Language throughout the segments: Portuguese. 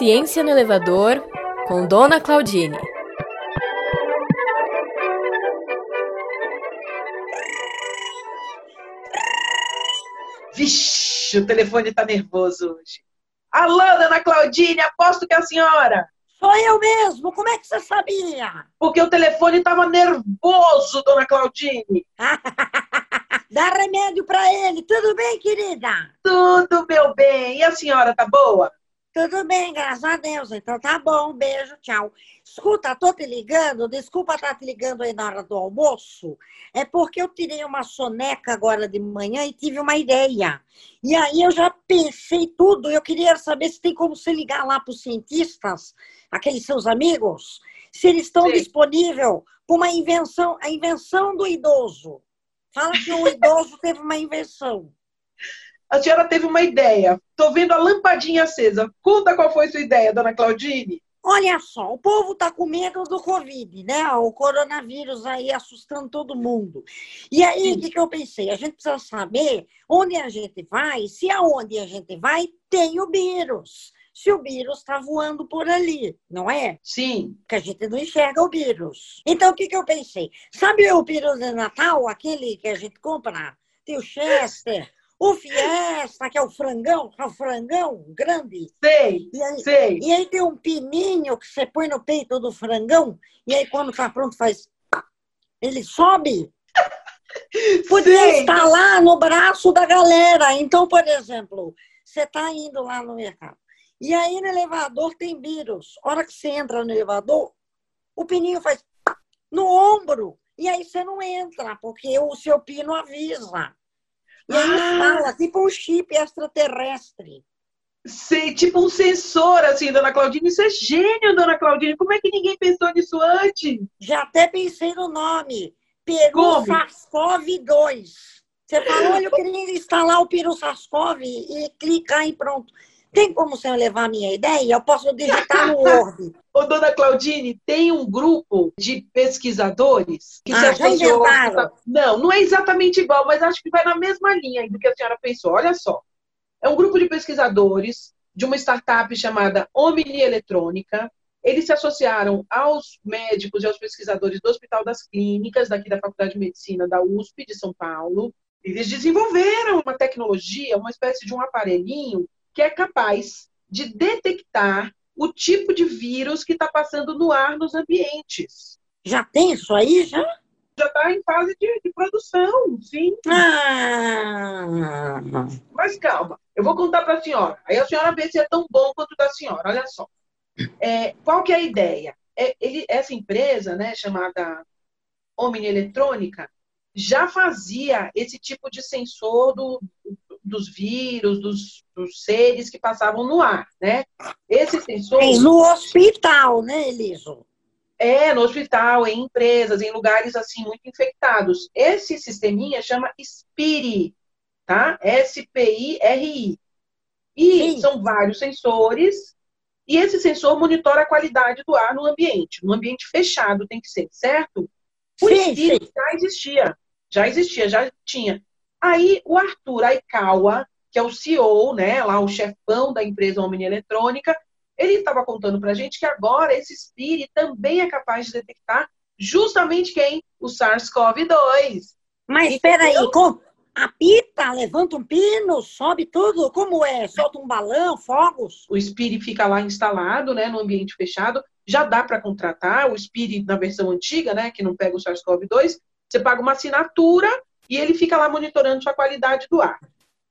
Ciência no Elevador, com Dona Claudine. Vixe, o telefone tá nervoso hoje. Alô, Dona Claudine, aposto que é a senhora. Sou eu mesmo, como é que você sabia? Porque o telefone tava nervoso, Dona Claudine. Dá remédio para ele, tudo bem, querida? Tudo, meu bem. E a senhora tá boa? Tudo bem, graças a Deus. Então tá bom, beijo, tchau. Escuta, tô te ligando, desculpa estar te ligando aí na hora do almoço. É porque eu tirei uma soneca agora de manhã e tive uma ideia. E aí eu já pensei tudo. Eu queria saber se tem como você ligar lá para os cientistas, aqueles seus amigos, se eles estão disponíveis com uma invenção, a invenção do idoso. Fala que o idoso teve uma invenção. A senhora teve uma ideia. Estou vendo a lampadinha acesa. Conta qual foi sua ideia, dona Claudine. Olha só, o povo está com medo do Covid, né? O coronavírus aí assustando todo mundo. E aí, o que, que eu pensei? A gente precisa saber onde a gente vai, se aonde a gente vai tem o vírus. Se o vírus está voando por ali, não é? Sim. Que a gente não enxerga o vírus. Então, o que, que eu pensei? Sabe o vírus de Natal, aquele que a gente compra? Tem o Chester, o Fiesta, que é o frangão, é o frangão grande. Sei, e aí, sei. E aí tem um pininho que você põe no peito do frangão, e aí quando tá pronto faz... Ele sobe. Podia estar lá no braço da galera. Então, por exemplo, você está indo lá no mercado. E aí no elevador tem vírus. A hora que você entra no elevador, o pininho faz no ombro. E aí você não entra, porque o seu pino avisa. E aí Ah. fala, tipo um chip extraterrestre. Sei, tipo um sensor, assim, dona Claudine. Isso é gênio, dona Claudine. Como é que ninguém pensou nisso antes? Já até pensei no nome. Peru Como? SARS-CoV-2. Você falou, olha, eu queria instalar o Peru SARS-CoV e clicar e pronto. Tem como você levar a minha ideia? Eu posso digitar no Word. Ô, dona Claudine, tem um grupo de pesquisadores que Ah, se já associou. Não, não é exatamente igual, mas acho que vai na mesma linha do que a senhora pensou. Olha só. É um grupo de pesquisadores de uma startup chamada Omni Eletrônica. Eles se associaram aos médicos e aos pesquisadores do Hospital das Clínicas, daqui da Faculdade de Medicina da USP de São Paulo. Eles desenvolveram uma tecnologia, uma espécie de um aparelhinho que é capaz de detectar o tipo de vírus que está passando no ar nos ambientes. Já tem isso aí, já? Já está em fase de, de produção, sim. Ah, Mas calma, eu vou contar para a senhora. Aí a senhora vê se é tão bom quanto da senhora. Olha só. É, qual que é a ideia? É, ele- essa empresa, né, chamada Omni Eletrônica, já fazia esse tipo de sensor do- dos vírus, dos, dos seres que passavam no ar, né? Esse sensor Fez no hospital, né, Eliso? é no hospital, em empresas, em lugares assim muito infectados. Esse sisteminha chama SPIRI, tá? S-P-I-R-I. E Sim. são vários sensores, e esse sensor monitora a qualidade do ar no ambiente. No ambiente fechado tem que ser, certo? O Sim, sim. já existia, já existia, já tinha. Aí o Arthur Aikawa, que é o CEO, né, lá o chefão da empresa Omni Eletrônica, ele estava contando para a gente que agora esse SPIRI também é capaz de detectar justamente quem? O SARS-CoV-2. Mas espera aí, com... apita, levanta um pino, sobe tudo, como é? Solta um balão, fogos? O SPIRI fica lá instalado, né, no ambiente fechado. Já dá para contratar o SPIRI na versão antiga, né, que não pega o SARS-CoV-2. Você paga uma assinatura e ele fica lá monitorando sua qualidade do ar.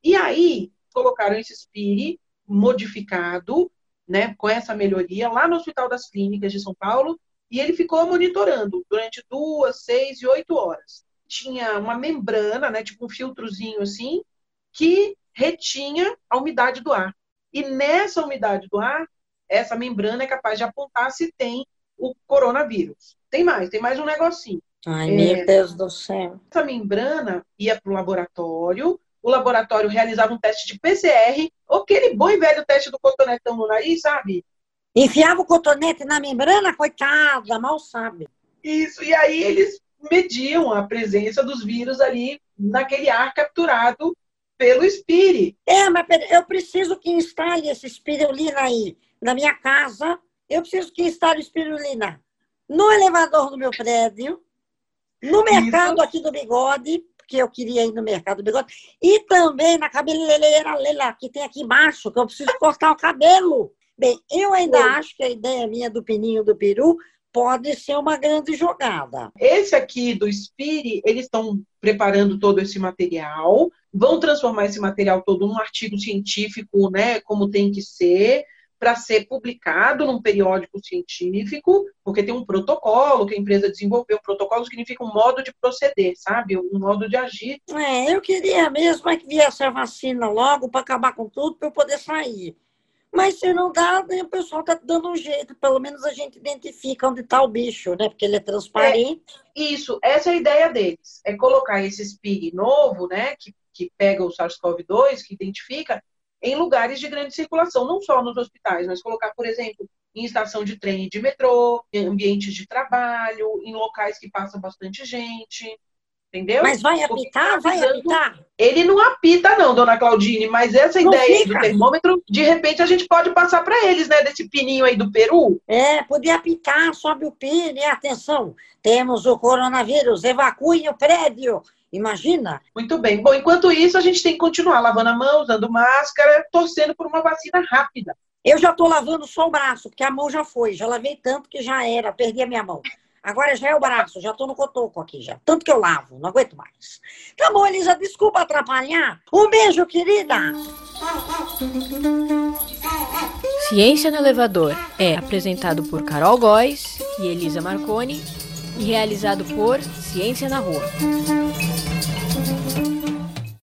E aí, colocaram esse SPIRI modificado, né, com essa melhoria, lá no Hospital das Clínicas de São Paulo, e ele ficou monitorando durante duas, seis e oito horas. Tinha uma membrana, né, tipo um filtrozinho assim, que retinha a umidade do ar. E nessa umidade do ar, essa membrana é capaz de apontar se tem o coronavírus. Tem mais, tem mais um negocinho. Ai, É. meu Deus do céu. Essa membrana ia para o laboratório, o laboratório realizava um teste de PCR, ou aquele bom e velho teste do cotonetão no nariz, sabe? Enfiava o cotonete na membrana, coitada, mal sabe. Isso, e aí eles mediam a presença dos vírus ali naquele ar capturado pelo Spire. É, mas eu preciso que instale esse espirulina aí. na minha casa, eu preciso que instale espirulina no elevador do meu prédio, no mercado Isso. aqui do Bigode, porque eu queria ir no mercado do Bigode, e também na cabeleireira Lela, que tem aqui embaixo, que eu preciso cortar o cabelo. Bem, eu ainda Sim. acho que a ideia minha do pininho do peru pode ser uma grande jogada. Esse aqui do Spire, eles estão preparando todo esse material, vão transformar esse material todo num artigo científico, né, como tem que ser, para ser publicado num periódico científico, porque tem um protocolo que a empresa desenvolveu. O protocolo significa um modo de proceder, sabe? Um modo de agir. É, eu queria mesmo é que viesse a vacina logo para acabar com tudo, para eu poder sair. Mas se não dá, o pessoal está dando um jeito. Pelo menos a gente identifica onde está o bicho, né? Porque ele é transparente. É, isso, essa é a ideia deles. É colocar esse SPIG novo, né? Que, que pega o SARS-CoV-2, que identifica, em lugares de grande circulação, não só nos hospitais, mas colocar, por exemplo, em estação de trem e de metrô, em ambientes de trabalho, em locais que passam bastante gente. Entendeu? Mas vai apitar? Vai apitar? Ele não apita, não, dona Claudine, mas essa não ideia fica. do termômetro, de repente a gente pode passar para eles, né? Desse pininho aí do Peru. É, podia apitar, sobe o pino, e atenção, temos o coronavírus, evacue o prédio. Imagina? Muito bem. Bom, enquanto isso, a gente tem que continuar lavando a mão, usando máscara, torcendo por uma vacina rápida. Eu já estou lavando só o braço, porque a mão já foi. Já lavei tanto que já era, perdi a minha mão. Agora já é o braço, já estou no cotoco aqui já. Tanto que eu lavo, não aguento mais. Tá bom, Elisa, desculpa atrapalhar. Um beijo, querida. Ciência no Elevador é apresentado por Carol Góes e Elisa Marconi e realizado por Ciência na Rua.